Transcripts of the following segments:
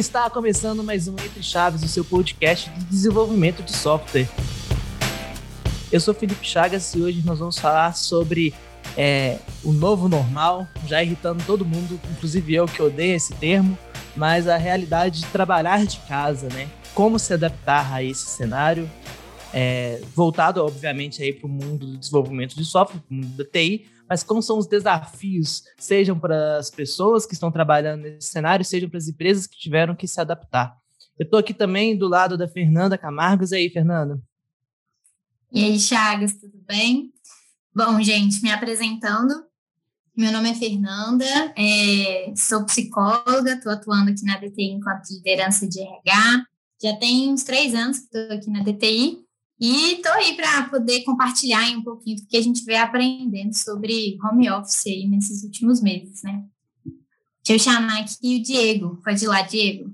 está começando mais um Entre Chaves, o seu podcast de desenvolvimento de software. Eu sou Felipe Chagas e hoje nós vamos falar sobre é, o novo normal, já irritando todo mundo, inclusive eu que odeio esse termo, mas a realidade de trabalhar de casa, né? Como se adaptar a esse cenário, é, voltado obviamente aí para o mundo do desenvolvimento de software, o mundo da TI, mas como são os desafios, sejam para as pessoas que estão trabalhando nesse cenário, sejam para as empresas que tiveram que se adaptar. Eu estou aqui também do lado da Fernanda Camargos. E aí, Fernanda? E aí, Chagas, tudo bem? Bom, gente, me apresentando, meu nome é Fernanda, é, sou psicóloga, estou atuando aqui na DTI enquanto liderança de RH. Já tem uns três anos que estou aqui na DTI e estou aí para poder compartilhar um pouquinho do que a gente vem aprendendo sobre home office aí nesses últimos meses, né? Deixa eu chamar aqui o Diego. Pode ir lá, Diego.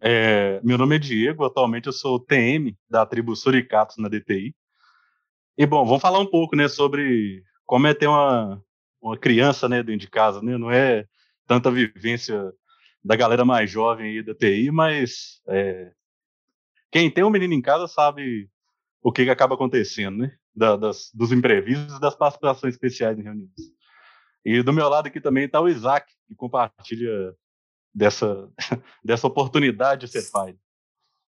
É, meu nome é Diego, atualmente eu sou TM da tribo Suricatos na DTI. E bom, vamos falar um pouco, né, sobre como é ter uma, uma criança, né, dentro de casa, né? Não é tanta vivência da galera mais jovem aí da TI, mas é, quem tem um menino em casa sabe o que, que acaba acontecendo, né? Da, das, dos imprevistos e das participações especiais em reuniões. E do meu lado aqui também está o Isaac, que compartilha dessa, dessa oportunidade de ser pai.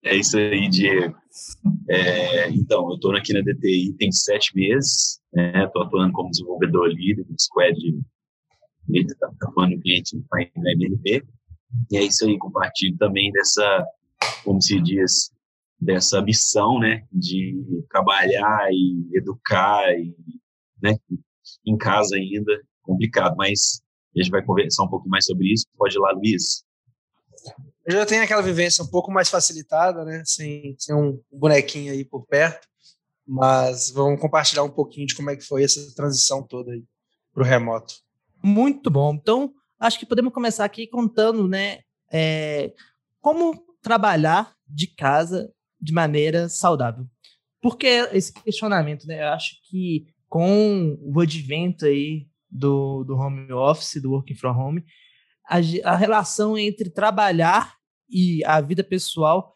É isso aí, Diego. É, então, eu estou aqui na DTI tem sete meses, estou né, atuando como desenvolvedor líder do squad líder, tá, atuando no cliente no MLP. E é isso aí, compartilho também dessa, como se diz, dessa missão, né, de trabalhar e educar e, né, em casa ainda, complicado, mas a gente vai conversar um pouco mais sobre isso. Pode ir lá, Luiz. Eu já tenho aquela vivência um pouco mais facilitada, né, sem, sem um bonequinho aí por perto, mas vamos compartilhar um pouquinho de como é que foi essa transição toda aí para o remoto. Muito bom. Então, acho que podemos começar aqui contando, né, é, como trabalhar de casa de maneira saudável. Por que esse questionamento, né? Eu acho que com o advento aí do, do home office, do working from home, a, a relação entre trabalhar e a vida pessoal,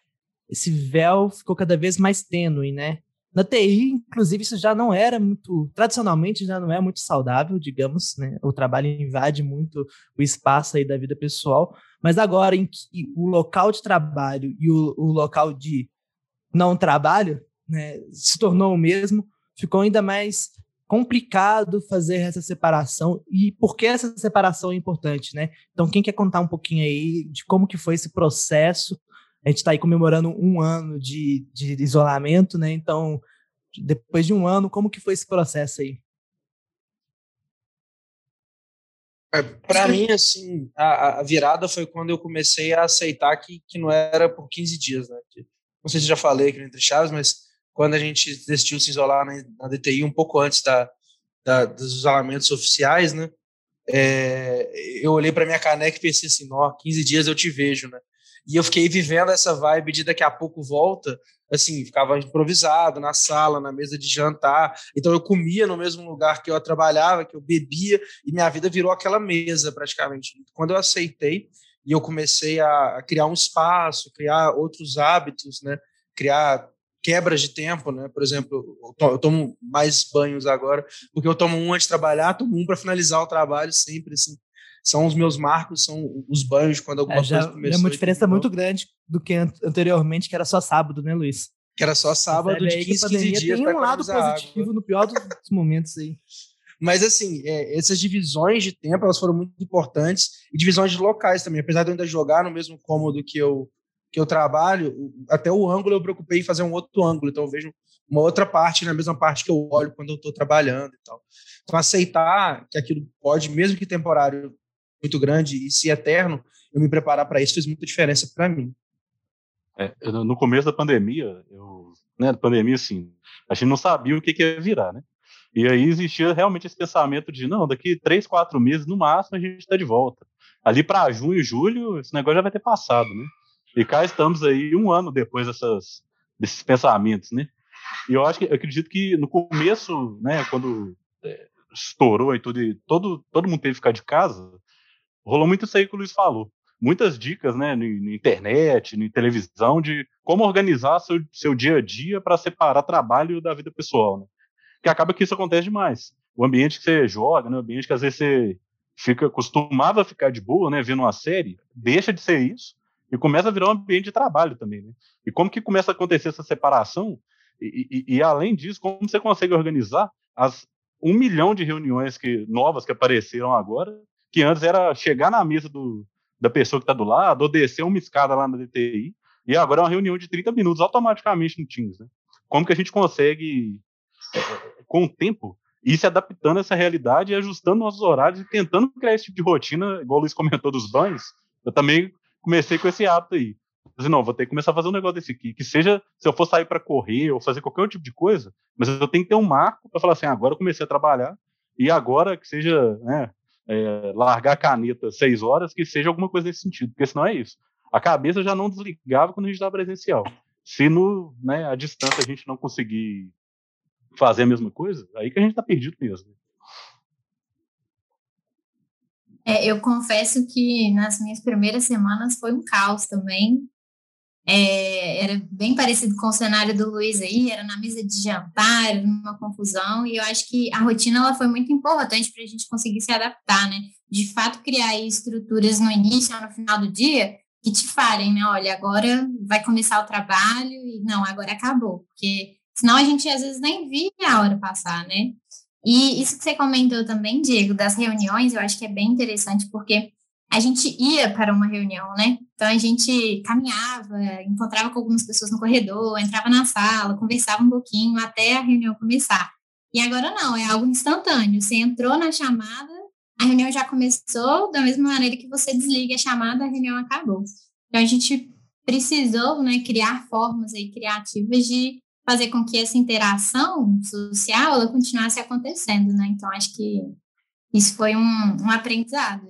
esse véu ficou cada vez mais tênue, né? Na TI, inclusive, isso já não era muito, tradicionalmente já não é muito saudável, digamos, né? O trabalho invade muito o espaço aí da vida pessoal, mas agora em que o local de trabalho e o, o local de não trabalho, né, se tornou o mesmo, ficou ainda mais complicado fazer essa separação e por que essa separação é importante, né? Então, quem quer contar um pouquinho aí de como que foi esse processo? A gente está aí comemorando um ano de, de isolamento, né? Então, depois de um ano, como que foi esse processo aí? É, Para mim, assim, a, a, virada foi quando eu comecei a aceitar que, que não era por 15 dias, né? Não sei se já falei aqui no Entre Chaves, mas quando a gente decidiu se isolar na, na DTI, um pouco antes da, da, dos isolamentos oficiais, né? É, eu olhei para minha caneca e pensei assim, ó, 15 dias eu te vejo, né? E eu fiquei vivendo essa vibe de daqui a pouco volta, assim, ficava improvisado na sala, na mesa de jantar. Então eu comia no mesmo lugar que eu trabalhava, que eu bebia, e minha vida virou aquela mesa praticamente. Quando eu aceitei, e eu comecei a, a criar um espaço, criar outros hábitos, né? Criar quebras de tempo, né? Por exemplo, eu tomo mais banhos agora, porque eu tomo um antes de trabalhar, tomo um para finalizar o trabalho sempre, assim. São os meus marcos, são os banhos quando alguma é, já, coisa começou. É uma diferença muito grande do que anteriormente, que era só sábado, né, Luiz? Que era só sábado de 15, 15 dias. Tem um lado positivo água. no pior dos momentos aí. Mas, assim, é, essas divisões de tempo, elas foram muito importantes, e divisões de locais também. Apesar de eu ainda jogar no mesmo cômodo que eu, que eu trabalho, até o ângulo eu preocupei em fazer um outro ângulo. Então, eu vejo uma outra parte na mesma parte que eu olho quando eu estou trabalhando e tal. Então, aceitar que aquilo pode, mesmo que temporário, muito grande e se eterno, eu me preparar para isso fez muita diferença para mim. É, no começo da pandemia, eu, né, pandemia, assim, a gente não sabia o que, que ia virar, né? E aí existia realmente esse pensamento de, não, daqui três, quatro meses, no máximo, a gente está de volta. Ali para junho, julho, esse negócio já vai ter passado, né? E cá estamos aí um ano depois dessas, desses pensamentos, né? E eu acho que eu acredito que no começo, né, quando é, estourou e tudo, e todo, todo mundo teve que ficar de casa, rolou muito isso aí que o Luiz falou. muitas dicas, né, na internet, na televisão, de como organizar seu, seu dia a dia para separar trabalho da vida pessoal, né? Que acaba que isso acontece demais. O ambiente que você joga, né, o ambiente que às vezes você fica costumava ficar de boa, né, vendo uma série, deixa de ser isso e começa a virar um ambiente de trabalho também, né? E como que começa a acontecer essa separação? E, e, e além disso, como você consegue organizar as um milhão de reuniões que novas que apareceram agora, que antes era chegar na mesa do, da pessoa que está do lado, ou descer uma escada lá na DTI, e agora é uma reunião de 30 minutos automaticamente no Teams, né? Como que a gente consegue, é, com o tempo, ir se adaptando a essa realidade e ajustando nossos horários e tentando criar esse tipo de rotina, igual o Luiz comentou dos banhos, eu também comecei com esse hábito aí. Falei, não, vou ter que começar a fazer um negócio desse aqui, que seja, se eu for sair para correr ou fazer qualquer tipo de coisa, mas eu tenho que ter um marco para falar assim, agora eu comecei a trabalhar, e agora que seja, né, é, largar a caneta seis horas, que seja alguma coisa nesse sentido, porque senão é isso. A cabeça já não desligava quando a gente estava presencial. Se no, né, a distância a gente não conseguir fazer a mesma coisa, aí que a gente está perdido mesmo. É, eu confesso que nas minhas primeiras semanas foi um caos também. É, era bem parecido com o cenário do Luiz aí, era na mesa de jantar, era numa confusão, e eu acho que a rotina ela foi muito importante para a gente conseguir se adaptar, né? De fato, criar estruturas no início no final do dia que te falem, né? Olha, agora vai começar o trabalho e não, agora acabou, porque senão a gente às vezes nem via a hora passar, né? E isso que você comentou também, Diego, das reuniões, eu acho que é bem interessante, porque a gente ia para uma reunião, né? Então a gente caminhava, encontrava com algumas pessoas no corredor, entrava na sala, conversava um pouquinho até a reunião começar. E agora não, é algo instantâneo. Você entrou na chamada, a reunião já começou, da mesma maneira que você desliga a chamada, a reunião acabou. Então a gente precisou, né, criar formas aí criativas de fazer com que essa interação social ela continuasse acontecendo, né? Então acho que isso foi um, um aprendizado.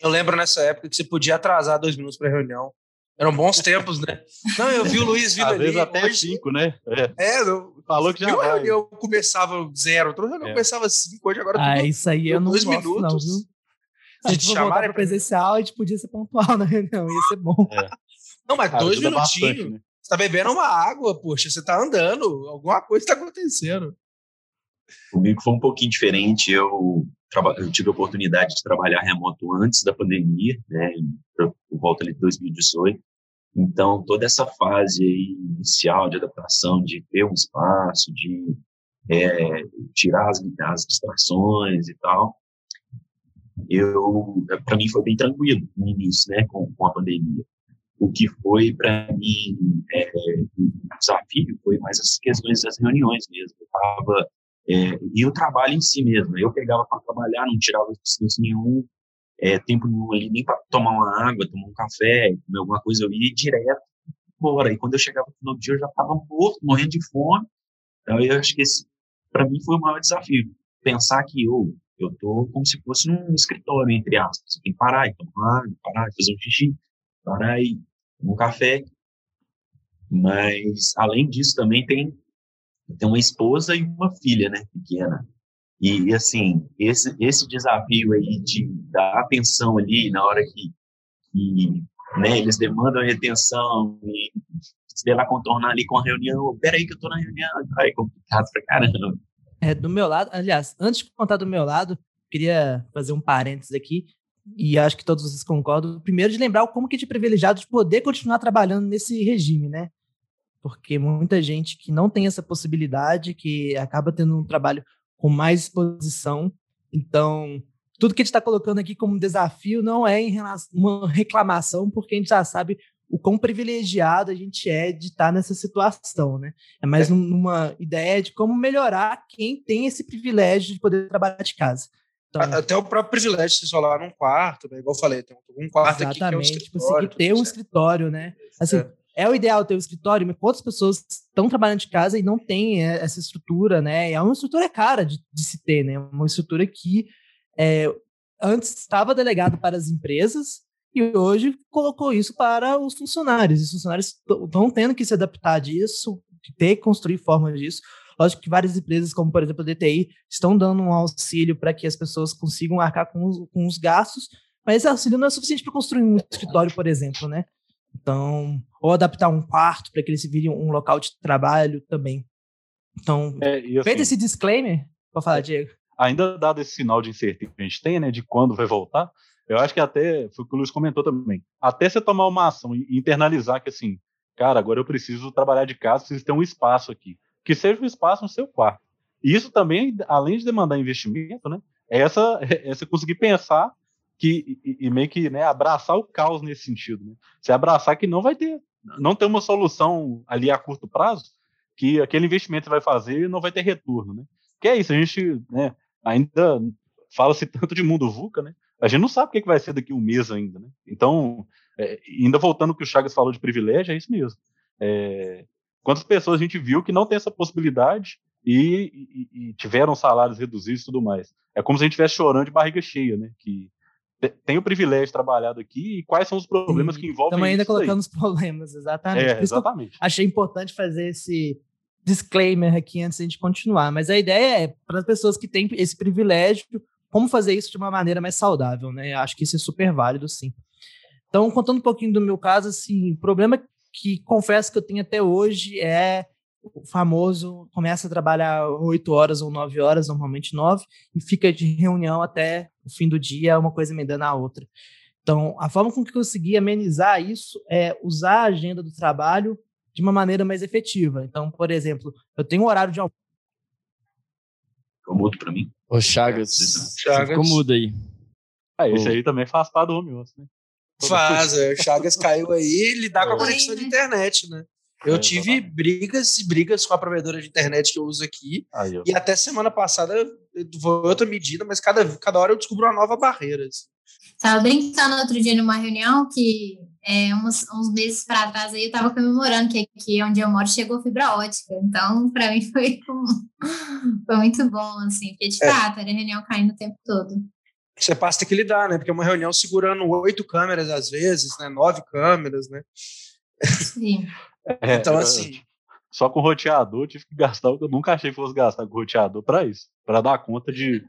Eu lembro nessa época que você podia atrasar dois minutos para a reunião. Eram bons tempos, né? Não, eu vi o Luiz vindo Às ali. vezes até hoje... cinco, né? É, é eu, falou que já vai. Eu começava zero, outra reunião é. começava cinco, hoje agora Ah, isso aí eu não dois gosto, minutos. não, viu? A gente chamar para presencial, a gente podia ser pontual na reunião, ia ser bom. É. Não, mas dois minutinhos. Né? Tá bebendo uma água, poxa, você tá andando, alguma coisa está acontecendo. Comigo foi um pouquinho diferente. Eu, eu tive a oportunidade de trabalhar remoto antes da pandemia, né, por volta de 2018. Então, toda essa fase inicial de adaptação, de ter um espaço, de é, tirar as, as distrações e tal, eu para mim foi bem tranquilo no início, né, com, com a pandemia. O que foi para mim é, um desafio foi mais as questões das reuniões mesmo. Eu tava é, e o trabalho em si mesmo. Eu pegava para trabalhar, não tirava nenhum, é, tempo nenhum ali, nem para tomar uma água, tomar um café, comer alguma coisa, eu ia direto embora. E quando eu chegava no final do dia, eu já estava morto, morrendo de fome. Então, eu acho que para mim, foi o maior desafio. Pensar que eu, eu tô como se fosse num escritório, entre aspas. Você tem que parar e tomar parar e fazer um xixi, parar e um café. Mas, além disso, também tem tenho uma esposa e uma filha, né, pequena. E, assim, esse, esse desafio aí de dar atenção ali na hora que, que né, eles demandam atenção e sei lá, contornar ali com a reunião. Peraí que eu tô na reunião. Aí é complicado pra caramba. É, do meu lado, aliás, antes de contar do meu lado, queria fazer um parênteses aqui, e acho que todos vocês concordam. Primeiro, de lembrar como que é de privilegiado de poder continuar trabalhando nesse regime, né? porque muita gente que não tem essa possibilidade, que acaba tendo um trabalho com mais exposição. Então, tudo que a gente está colocando aqui como desafio não é em relação, uma reclamação, porque a gente já sabe o quão privilegiado a gente é de estar tá nessa situação, né? É mais é. uma ideia de como melhorar quem tem esse privilégio de poder trabalhar de casa. Então, Até o próprio privilégio de se isolar num quarto, né? igual eu falei, tem um quarto exatamente, aqui que é um escritório. Tipo, ter um escritório, né? Assim, é é o ideal ter um escritório, mas quantas pessoas estão trabalhando de casa e não têm é, essa estrutura, né? É uma estrutura cara de, de se ter, né? Uma estrutura que é, antes estava delegado para as empresas e hoje colocou isso para os funcionários. Os funcionários estão tendo que se adaptar disso, ter que construir formas disso. Lógico que várias empresas, como por exemplo a DTI, estão dando um auxílio para que as pessoas consigam arcar com os, com os gastos, Mas esse auxílio não é suficiente para construir um escritório, por exemplo, né? Então, ou adaptar um quarto para que ele se vire um local de trabalho também. Então, é, assim, feito esse disclaimer, para falar, é, Diego. Ainda dado esse sinal de incerteza que a gente tem, né, de quando vai voltar, eu acho que até, foi o que o Luiz comentou também, até você tomar uma ação e internalizar que assim, cara, agora eu preciso trabalhar de casa, preciso ter um espaço aqui, que seja um espaço no seu quarto. E isso também, além de demandar investimento, né, é essa, é você conseguir pensar que, e, e, meio que né, abraçar o caos nesse sentido. Né? Você abraçar que não vai ter, não tem uma solução ali a curto prazo, que aquele investimento vai fazer não vai ter retorno. Né? Que é isso, a gente né, ainda fala-se tanto de mundo VUCA, né? A gente não sabe o que, vai ser daqui a um mês ainda, né? Então, é, ainda voltando ao que o Chagas falou de privilégio, é isso mesmo. É, quantas pessoas a gente viu que não tem essa possibilidade e, e, e, tiveram salários reduzidos e tudo mais. É como se a gente estivesse chorando de barriga cheia, né? Que tem o privilégio de trabalhar aqui e quais são os problemas Sim, que envolvem Estamos ainda colocando os problemas, exatamente. É, exatamente. achei importante fazer esse disclaimer aqui antes de a gente continuar. Mas a ideia é para as pessoas que têm esse privilégio, como fazer isso de uma maneira mais saudável, né? Acho que isso é super válido, sim. Então, contando um pouquinho do meu caso, assim, o problema que confesso que eu tenho até hoje é o famoso começa a trabalhar oito horas ou nove horas, normalmente nove, e fica de reunião até o fim do dia, uma coisa emendando a outra. Então, a forma com que eu consegui amenizar isso é usar a agenda do trabalho de uma maneira mais efetiva. Então, por exemplo, eu tenho um horário de almoço. Ficou mudo para mim? Ô, Chagas, Chagas. ficou mudo aí. Ah, esse aí também faz parte do home office, né? Faz, é, o Chagas caiu aí, lidar com a conexão de internet, né? Eu é, tive brigas e brigas com a provedora de internet que eu uso aqui. Aí, e até semana passada foi outra medida, mas cada, cada hora eu descubro uma nova barreira. Assim. Estava brincando outro dia numa reunião que é, uns, uns meses para trás aí eu estava comemorando que aqui onde eu moro chegou fibra ótica. Então, para mim foi, foi muito bom, assim, porque de é. fato era reunião caindo o tempo todo. Você passa a ter que lidar, né? Porque é uma reunião segurando oito câmeras às vezes, né? Nove câmeras, né? Sim. É, então, assim. Só com roteador, tive que gastar o que eu nunca achei que fosse gastar com roteador para isso. Para dar conta de.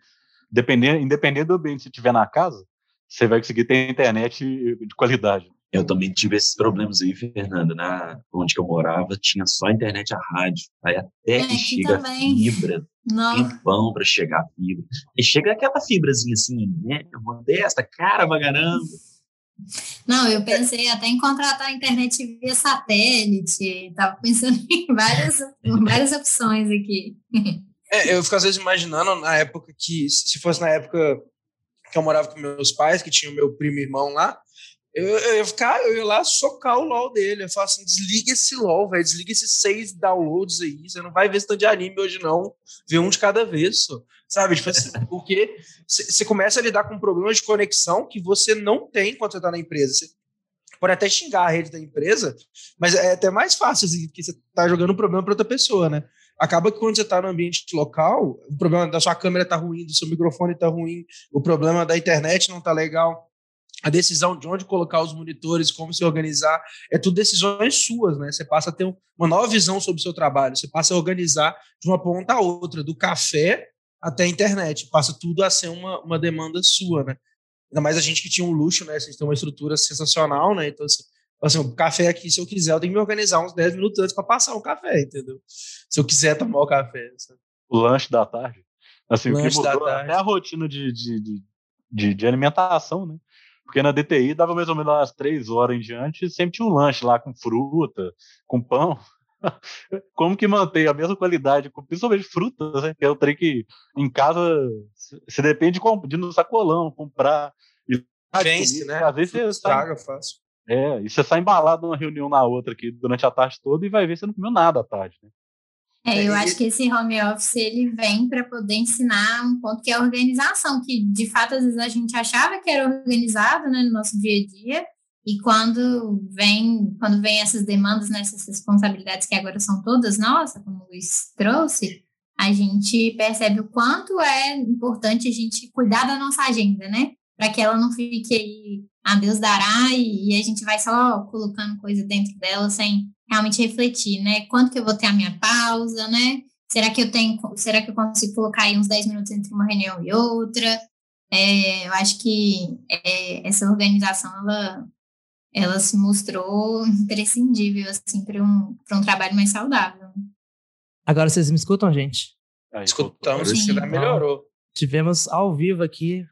Depender, independente do ambiente que você tiver na casa, você vai conseguir ter internet de qualidade. Eu também tive esses problemas aí, Fernanda. Na, onde que eu morava, tinha só internet a rádio. Aí até é, que chega a fibra, Não. tempão para chegar a fibra. E chega aquela fibrazinha assim, né? Modesta, cara pra caramba. Não, eu pensei até em contratar a internet via satélite, estava pensando em várias, várias opções aqui. É, eu fico às vezes imaginando na época que, se fosse na época que eu morava com meus pais, que tinha o meu primo e irmão lá, eu, eu, ia ficar, eu ia lá socar o LOL dele. Eu falo assim: desliga esse LOL, velho, desliga esses seis downloads aí. Você não vai ver esse tanto de anime hoje, não. Vê um de cada vez, só. sabe? Tipo assim, porque você começa a lidar com problemas de conexão que você não tem quando você tá na empresa. Você pode até xingar a rede da empresa, mas é até mais fácil, assim, porque você tá jogando um problema para outra pessoa, né? Acaba que quando você está no ambiente local, o problema da sua câmera tá ruim, do seu microfone tá ruim, o problema da internet não tá legal a decisão de onde colocar os monitores, como se organizar, é tudo decisões suas, né? Você passa a ter uma nova visão sobre o seu trabalho, você passa a organizar de uma ponta a outra, do café até a internet, passa tudo a ser uma, uma demanda sua, né? Ainda mais a gente que tinha um luxo, né? A gente tem uma estrutura sensacional, né? Então, assim, assim o café aqui, se eu quiser, eu tenho que me organizar uns 10 minutos antes para passar um café, entendeu? Se eu quiser tomar o café. Sabe? O lanche da tarde. Assim, lanche o que mudou é a rotina de, de, de, de, alimentação, né? Porque na DTI dava mais ou menos umas três horas em diante, sempre tinha um lanche lá com fruta, com pão. Como que mantém a mesma qualidade, principalmente frutas, né? Que é o trem que em casa você depende de, de no sacolão comprar. E, Vence, né? Às vezes você estraga fácil. É, e você sai embalado numa reunião na outra aqui durante a tarde toda e vai ver se você não comeu nada à tarde, né? É, eu acho que esse home office ele vem para poder ensinar um ponto que é a organização, que de fato às vezes a gente achava que era organizado né, no nosso dia a dia, e quando vem, quando vem essas demandas, nessas né, responsabilidades que agora são todas nossas, como o Luiz trouxe, a gente percebe o quanto é importante a gente cuidar da nossa agenda, né? Para que ela não fique aí, a Deus dará, e, e a gente vai só colocando coisa dentro dela sem realmente refletir, né? Quanto que eu vou ter a minha pausa, né? Será que eu tenho, será que eu consigo colocar aí uns 10 minutos entre uma reunião e outra? É, eu acho que é, essa organização ela, ela se mostrou imprescindível assim para um, um trabalho mais saudável. Agora vocês me escutam, gente? Escutamos, isso já melhorou. Tivemos ao vivo aqui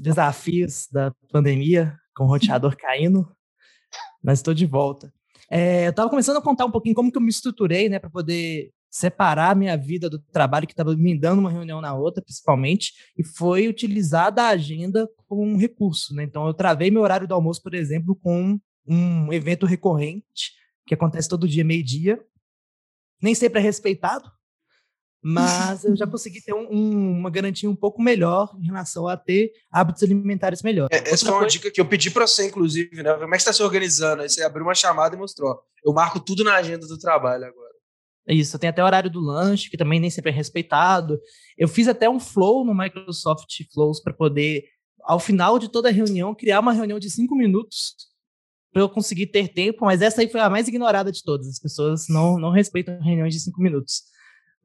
desafios da pandemia, com o roteador caindo, mas estou de volta. É, eu estava começando a contar um pouquinho como que eu me estruturei, né, para poder separar a minha vida do trabalho que estava me dando uma reunião na outra, principalmente, e foi utilizar a agenda como um recurso, né? Então eu travei meu horário do almoço, por exemplo, com um evento recorrente que acontece todo dia meio-dia. Nem sempre é respeitado, mas eu já consegui ter um, um, uma garantia um pouco melhor em relação a ter hábitos alimentares melhores. É, essa foi uma coisa... dica que eu pedi para você, inclusive, né? Como é que está se organizando? Aí você abriu uma chamada e mostrou. Eu marco tudo na agenda do trabalho agora. Isso, tem até o horário do lanche, que também nem sempre é respeitado. Eu fiz até um flow no Microsoft Flows para poder, ao final de toda a reunião, criar uma reunião de cinco minutos para eu conseguir ter tempo, mas essa aí foi a mais ignorada de todas. As pessoas não, não respeitam reuniões de cinco minutos.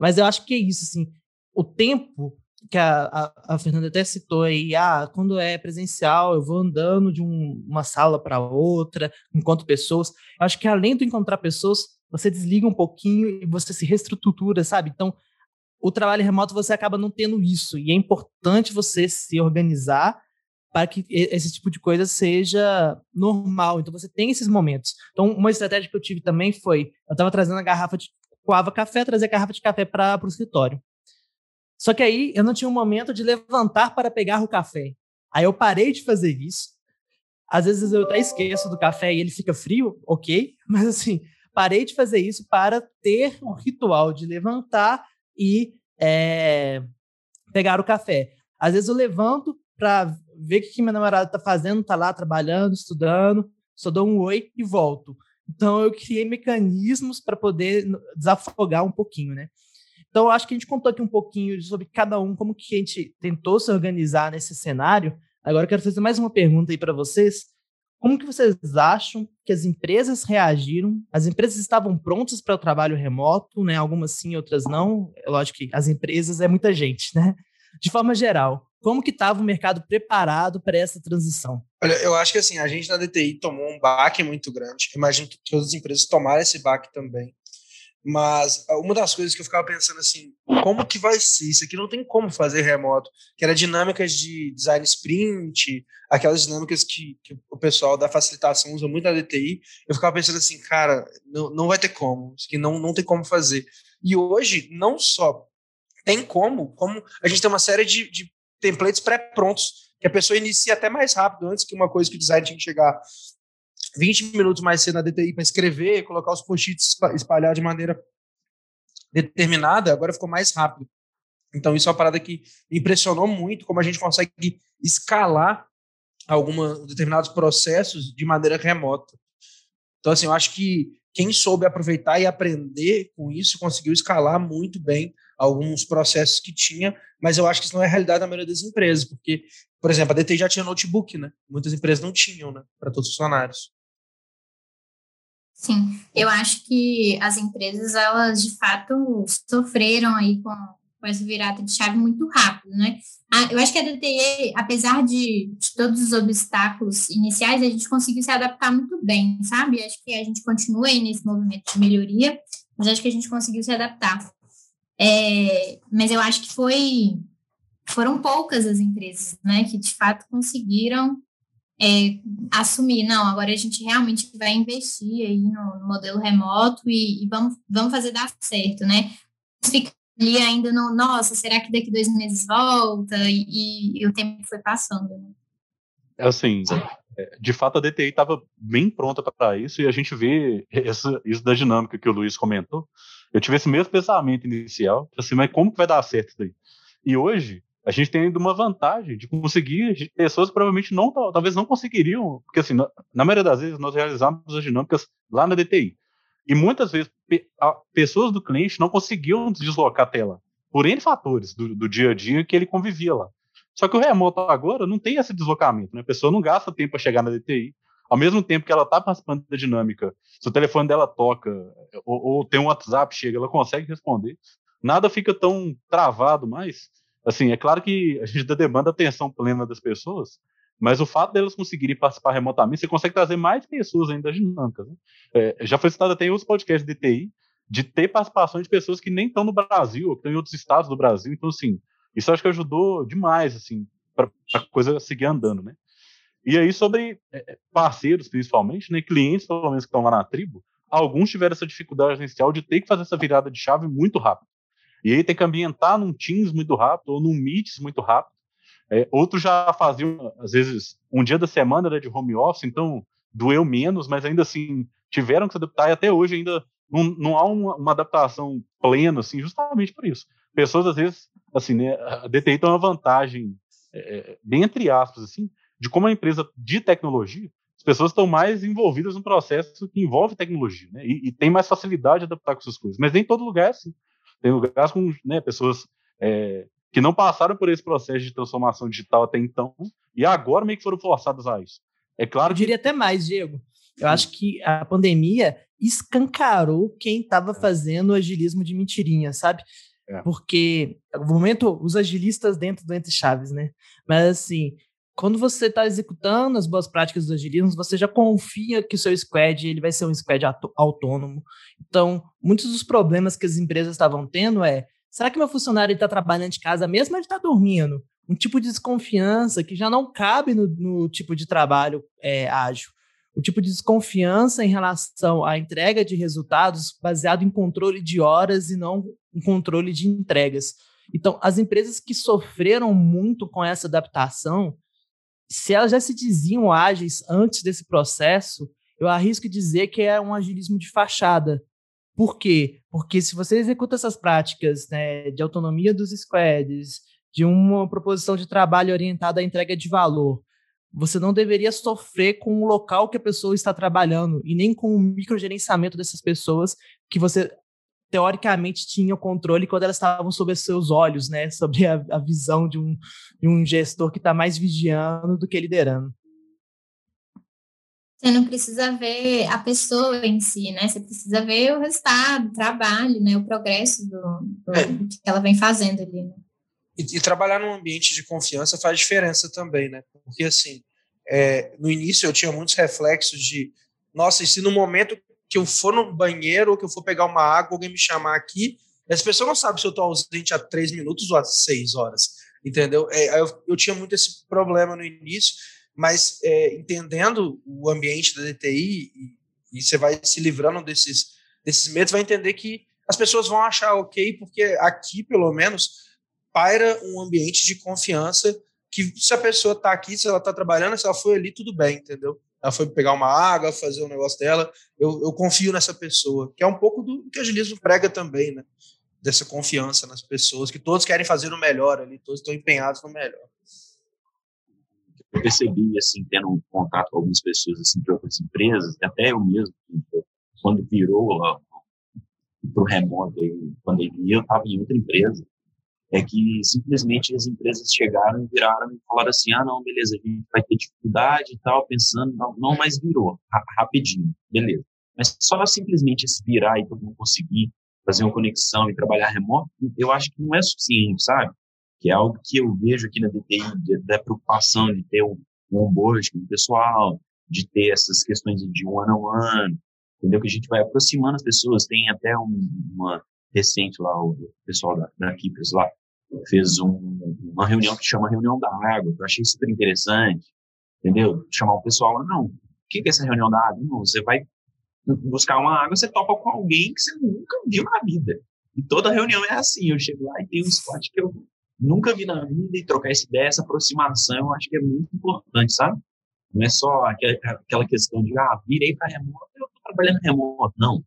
Mas eu acho que é isso, assim, o tempo que a, a, a Fernanda até citou aí, ah, quando é presencial, eu vou andando de um, uma sala para outra, encontro pessoas. Eu acho que além de encontrar pessoas, você desliga um pouquinho e você se reestrutura, sabe? Então, o trabalho remoto você acaba não tendo isso. E é importante você se organizar para que esse tipo de coisa seja normal. Então, você tem esses momentos. Então, uma estratégia que eu tive também foi: eu estava trazendo a garrafa de coava café, trazia garrafa de café para o escritório. Só que aí eu não tinha um momento de levantar para pegar o café. Aí eu parei de fazer isso. Às vezes eu até esqueço do café e ele fica frio, ok, mas assim, parei de fazer isso para ter o ritual de levantar e é, pegar o café. Às vezes eu levanto para ver o que minha namorada está fazendo, está lá trabalhando, estudando, só dou um oi e volto. Então eu criei mecanismos para poder desafogar um pouquinho, né? Então acho que a gente contou aqui um pouquinho sobre cada um, como que a gente tentou se organizar nesse cenário. Agora eu quero fazer mais uma pergunta aí para vocês. Como que vocês acham que as empresas reagiram? As empresas estavam prontas para o trabalho remoto, né? Algumas sim, outras não. Lógico que as empresas é muita gente, né? De forma geral, como que estava o mercado preparado para essa transição? Olha, eu acho que assim, a gente na DTI tomou um baque muito grande. Imagino que todas as empresas tomaram esse baque também. Mas ah, uma das coisas que eu ficava pensando assim, como que vai ser? Isso aqui não tem como fazer remoto. Que era dinâmicas de design sprint, aquelas dinâmicas que, que o pessoal da facilitação usa muito na DTI. Eu ficava pensando assim, cara, não, não vai ter como. Isso aqui não, não tem como fazer. E hoje, não só tem como, como a gente tem uma série de, de templates pré-prontos, que a pessoa inicia até mais rápido, antes que uma coisa que o design tinha que chegar 20 minutos mais cedo na DTI para escrever, colocar os post-its espalhar de maneira determinada, agora ficou mais rápido. Então, isso é uma parada que impressionou muito como a gente consegue escalar alguns determinados processos de maneira remota. Então, assim, eu acho que quem soube aproveitar e aprender com isso conseguiu escalar muito bem alguns processos que tinha, mas eu acho que isso não é a realidade da maioria das empresas, porque, por exemplo, a DT já tinha notebook, né? Muitas empresas não tinham, né? Para todos os funcionários. Sim, eu acho que as empresas, elas de fato sofreram aí com, com essa virada de chave muito rápido, né? eu acho que a DTE, apesar de, de, todos os obstáculos iniciais, a gente conseguiu se adaptar muito bem, sabe? Acho que a gente continua aí nesse movimento de melhoria, mas acho que a gente conseguiu se adaptar. É, mas eu acho que foi foram poucas as empresas, né, que de fato conseguiram é, assumir, não, agora a gente realmente vai investir aí no, no modelo remoto e, e, vamos, vamos fazer dar certo, né? Fica ali ainda no, nossa, será que daqui dois meses volta? E, e o tempo foi passando, né? Assim, é, de fato a DTI estava bem pronta para isso e a gente vê essa, isso da dinâmica que o Luiz comentou, eu tive esse mesmo pensamento inicial, assim, mas como que vai dar certo isso daí? E hoje, a gente tem ainda uma vantagem de conseguir pessoas que provavelmente não, talvez não conseguiriam, porque assim, na, maioria das vezes nós realizamos as dinâmicas lá na DTI. E muitas vezes pessoas do cliente não conseguiam deslocar a tela, por N fatores do, do, dia a dia que ele convivia lá. Só que o remoto agora não tem esse deslocamento, né? A pessoa não gasta tempo para chegar na DTI, ao mesmo tempo que ela está participando da dinâmica, se o telefone dela toca ou, ou, tem um WhatsApp chega, ela consegue responder. Nada fica tão travado mais. assim, é claro que a gente demanda atenção plena das pessoas, mas o fato delas conseguirem participar remotamente, você consegue trazer mais pessoas ainda dinâmicas. Né? É, já foi citado até em outros podcasts de TI, de ter participação de pessoas que nem estão no Brasil, ou que estão em outros estados do Brasil. Então, assim, isso acho que ajudou demais, assim, para a coisa seguir andando, né? E aí, sobre é, é, parceiros, principalmente, né, clientes, pelo menos, que estão lá na tribo, alguns tiveram essa dificuldade inicial de ter que fazer essa virada de chave muito rápido. E aí tem que ambientar num Teams muito rápido, ou num Meets muito rápido. É, outros já faziam, às vezes, um dia da semana né, de home office, então doeu menos, mas ainda assim tiveram que se adaptar e até hoje ainda não, não há uma, uma, adaptação plena, assim, justamente por isso. Pessoas, às vezes, assim, né, a DTI tem uma vantagem, é, bem entre aspas, assim, de como a empresa de tecnologia, as pessoas estão mais envolvidas no processo que envolve tecnologia, né, e, e tem mais facilidade de adaptar com essas coisas. Mas nem todo lugar é assim. Tem lugares com né, pessoas é, que não passaram por esse processo de transformação digital até então, e agora meio que foram forçadas a isso. É claro Eu diria até mais, Diego. Eu acho que a pandemia escancarou quem estava é. fazendo agilismo de mentirinha, sabe? É. Porque, no momento, os agilistas dentro do Entre Chaves, né? Mas, assim, quando você está executando as boas práticas do agilismo, você já confia que o seu squad ele vai ser um squad autônomo. Então, muitos dos problemas que as empresas estavam tendo é será que meu funcionário está trabalhando de casa mesmo ou ele está dormindo? Um tipo de desconfiança que já não cabe no, no tipo de trabalho é, ágil. O tipo de desconfiança em relação à entrega de resultados baseado em controle de horas e não em controle de entregas. Então, as empresas que sofreram muito com essa adaptação, se elas já se diziam ágeis antes desse processo, eu arrisco dizer que é um agilismo de fachada, por quê? Porque se você executa essas práticas né, de autonomia dos squads, de uma proposição de trabalho orientada à entrega de valor, você não deveria sofrer com o local que a pessoa está trabalhando e nem com o microgerenciamento dessas pessoas que você teoricamente tinha o controle quando elas estavam sob seus olhos, né? Sobre a, a visão de um, de um gestor que está mais vigiando do que liderando. Você não precisa ver a pessoa em si, né? Você precisa ver o resultado, o trabalho, né? O progresso do, do, é. do que ela vem fazendo ali. Né? E, e, trabalhar num ambiente de confiança faz diferença também, né? Porque, assim, é, no início eu tinha muitos reflexos de, nossa, e se no momento que eu for no banheiro ou que eu for pegar uma água, alguém me chamar aqui, essa pessoa não sabe se eu estou ausente há três minutos ou há seis horas, entendeu? É, eu, eu tinha muito esse problema no início, mas é, entendendo o ambiente da DTI e, e, você vai se livrando desses, desses medos, vai entender que as pessoas vão achar ok, porque aqui, pelo menos, paira um ambiente de confiança que se a pessoa está aqui, se ela está trabalhando, se ela foi ali, tudo bem, entendeu? Ela foi pegar uma água, fazer um negócio dela, eu, eu confio nessa pessoa, que é um pouco do que o agilismo prega também, né? Dessa confiança nas pessoas, que todos querem fazer o melhor ali, todos estão empenhados no melhor. Eu percebi, assim, tendo um contato com algumas pessoas, assim, de outras empresas, até eu mesmo, quando virou para o remoto, pandemia, eu estava em outra empresa, é que simplesmente as empresas chegaram e viraram e falaram assim, ah, não, beleza, a gente vai ter dificuldade e tal, pensando, não, não mas virou, rapidinho, beleza. Mas só simplesmente se virar e todo mundo conseguir fazer uma conexão e trabalhar remoto, eu acho que não é suficiente, sabe? que é algo que eu vejo aqui na DTI, da preocupação de ter um, um onboard com o pessoal, de ter essas questões de one-on-one, entendeu? Que a gente vai aproximando as pessoas. Tem até um, uma recente lá, o pessoal da, da Keepers lá fez um, uma reunião que chama Reunião da Água, que eu achei super interessante, entendeu? Chamar o pessoal lá, não, o que é essa reunião da água? Não, você vai buscar uma água, você topa com alguém que você nunca viu na vida. E toda reunião é assim, eu chego lá e tem um spot que eu nunca vi na vida e trocar essa ideia, essa aproximação, eu acho que é muito importante, sabe? Não é só aquela questão de, ah, virei para remoto, eu estou trabalhando remoto. Não.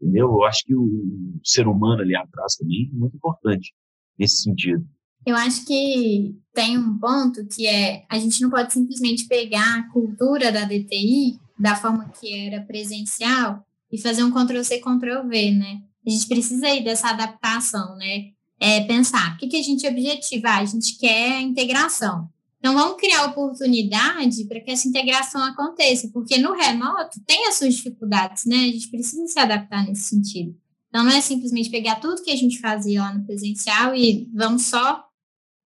Entendeu? Eu acho que o ser humano ali atrás também é muito importante nesse sentido. Eu acho que tem um ponto que é a gente não pode simplesmente pegar a cultura da DTI da forma que era presencial e fazer um Ctrl-C, Ctrl-V, né? A gente precisa aí dessa adaptação, né? é, pensar o que, que a gente objetiva, ah, a gente quer integração. Então, vamos criar oportunidade para que essa integração aconteça, porque no remoto tem as suas dificuldades, né? A gente precisa se adaptar nesse sentido. Então, não é simplesmente pegar tudo que a gente fazia lá no presencial e vamos só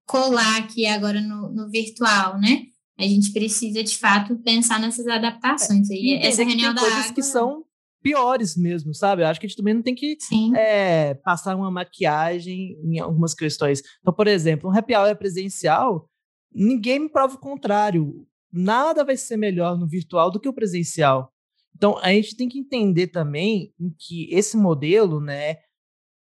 colar aqui agora no, no virtual, né? A gente precisa, de fato, pensar nessas adaptações. aí. É, Essa reunião da coisas água... que são piores mesmo, sabe? Eu acho que a gente também não tem que é, passar uma maquiagem em algumas questões. Então, por exemplo, um happy hour presencial, ninguém me prova o contrário. Nada vai ser melhor no virtual do que o presencial. Então, a gente tem que entender também que esse modelo, né?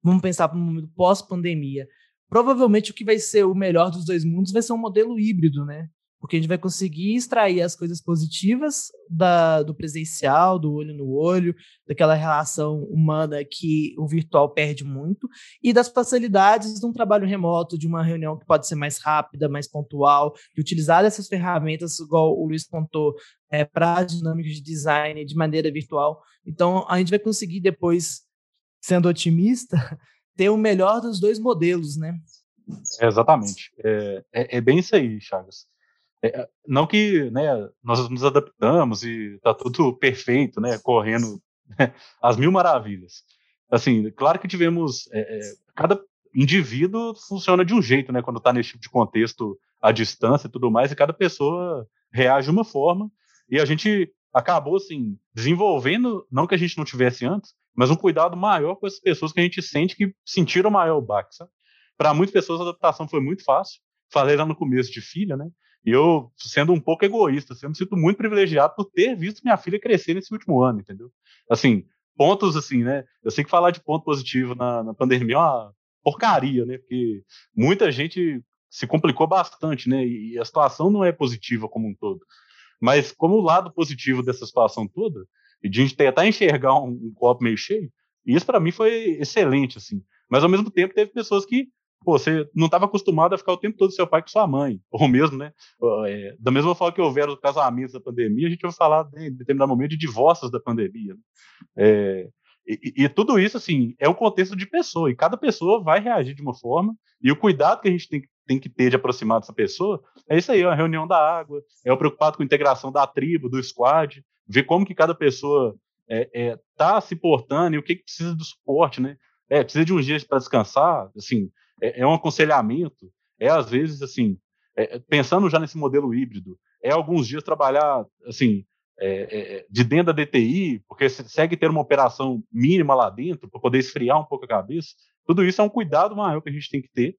Vamos pensar para um momento pós-pandemia. Provavelmente o que vai ser o melhor dos dois mundos vai ser um modelo híbrido, né? porque a gente vai conseguir extrair as coisas positivas da, do presencial, do olho no olho, daquela relação humana que o virtual perde muito, e das facilidades de um trabalho remoto, de uma reunião que pode ser mais rápida, mais pontual, de utilizar essas ferramentas, igual o Luiz contou, é, para dinâmicas de design de maneira virtual. Então, a gente vai conseguir depois, sendo otimista, ter o melhor dos dois modelos, né? É, exatamente. É, é, é bem isso aí, Chagas. É, não que né, nós nos adaptamos e está tudo perfeito, né, correndo as mil maravilhas. Assim, claro que tivemos é, é, cada indivíduo funciona de um jeito, né, quando está nesse tipo de contexto à distância e tudo mais, e cada pessoa reage de uma forma. E a gente acabou assim desenvolvendo, não que a gente não tivesse antes, mas um cuidado maior com essas pessoas que a gente sente que sentiram maior baque. Para muitas pessoas a adaptação foi muito fácil. Falei lá no começo de filha, né? E eu, sendo um pouco egoísta, assim, eu me sinto muito privilegiado por ter visto minha filha crescer nesse último ano, entendeu? Assim, pontos assim, né? Eu sei que falar de ponto positivo na, na pandemia é uma porcaria, né? Porque muita gente se complicou bastante, né? E a situação não é positiva como um todo. Mas como o lado positivo dessa situação toda, e de a gente tentar enxergar um, um copo meio cheio, isso para mim foi excelente, assim. Mas ao mesmo tempo teve pessoas que pô, você não estava acostumado a ficar o tempo todo seu pai com sua mãe, ou mesmo, né? É, da mesma forma que houveram casamentos da pandemia, a gente vai falar em determinado momento de divórcios da pandemia. Né? É, e, e, tudo isso, assim, é um contexto de pessoa, e cada pessoa vai reagir de uma forma, e o cuidado que a gente tem, tem que ter de aproximar dessa pessoa é isso aí, é a reunião da água, é o preocupado com a integração da tribo, do squad, ver como que cada pessoa é, é, tá se portando e o que, que precisa do suporte, né? É, precisa de uns dias para descansar, assim, é, é um aconselhamento, é às vezes assim, é, pensando já nesse modelo híbrido, é alguns dias trabalhar assim é, é, de dentro da DTI, porque segue ter uma operação mínima lá dentro para poder esfriar um pouco a cabeça. Tudo isso é um cuidado maior que a gente tem que ter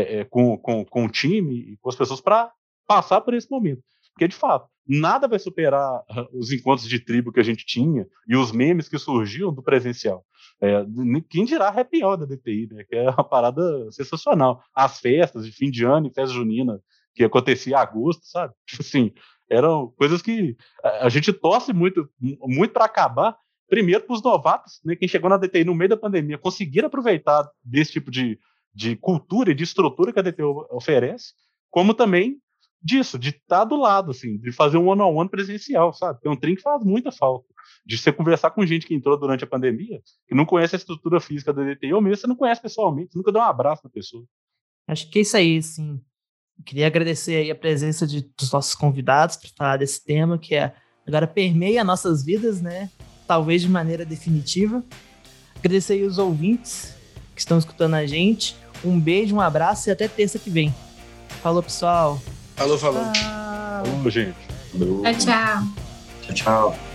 é, com, com, com o time e com as pessoas para passar por esse momento. Porque, de fato, nada vai superar os encontros de tribo que a gente tinha e os memes que surgiam do presencial. É, quem dirá happy hour da DTI, né? Que é uma parada sensacional. As festas de fim de ano e festa junina que acontecia em agosto, sabe? Tipo assim, eram coisas que a gente torce muito, muito para acabar. Primeiro para os novatos, né? Quem chegou na DTI no meio da pandemia conseguir aproveitar desse tipo de, de cultura e de estrutura que a DTI oferece, como também disso, de estar tá do lado, assim, de fazer um one-on-one -on -one presencial, sabe? É um trem que faz muita falta de você conversar com gente que entrou durante a pandemia, que não conhece a estrutura física da DTI, ou mesmo você não conhece pessoalmente, você nunca deu um abraço na pessoa. Acho que é isso aí, assim. Queria agradecer aí a presença de, dos nossos convidados para falar desse tema que é agora permeia nossas vidas, né? Talvez de maneira definitiva. Agradecer aí os ouvintes que estão escutando a gente. Um beijo, um abraço e até terça que vem. Falou, pessoal. Falou, falou. Falou, gente. Tchau, tchau. Tchau, tchau.